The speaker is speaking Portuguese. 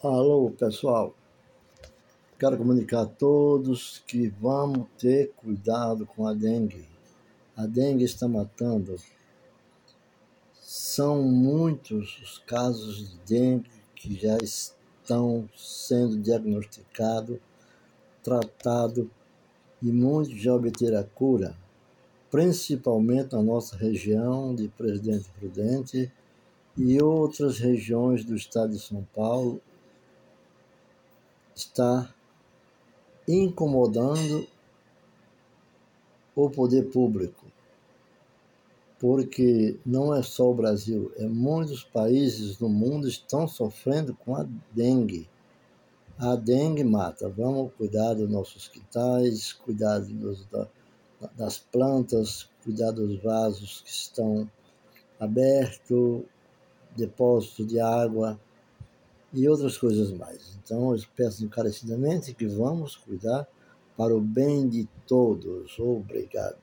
Alô, pessoal. Quero comunicar a todos que vamos ter cuidado com a dengue. A dengue está matando. São muitos os casos de dengue que já estão sendo diagnosticados, tratados e muitos já obteram a cura, principalmente na nossa região de Presidente Prudente e outras regiões do estado de São Paulo está incomodando o poder público, porque não é só o Brasil, é muitos países do mundo estão sofrendo com a dengue. A dengue mata. Vamos cuidar dos nossos quintais, cuidar dos, das plantas, cuidar dos vasos que estão abertos, depósito de água e outras coisas mais. Então, eu peço encarecidamente que vamos cuidar para o bem de todos. Obrigado.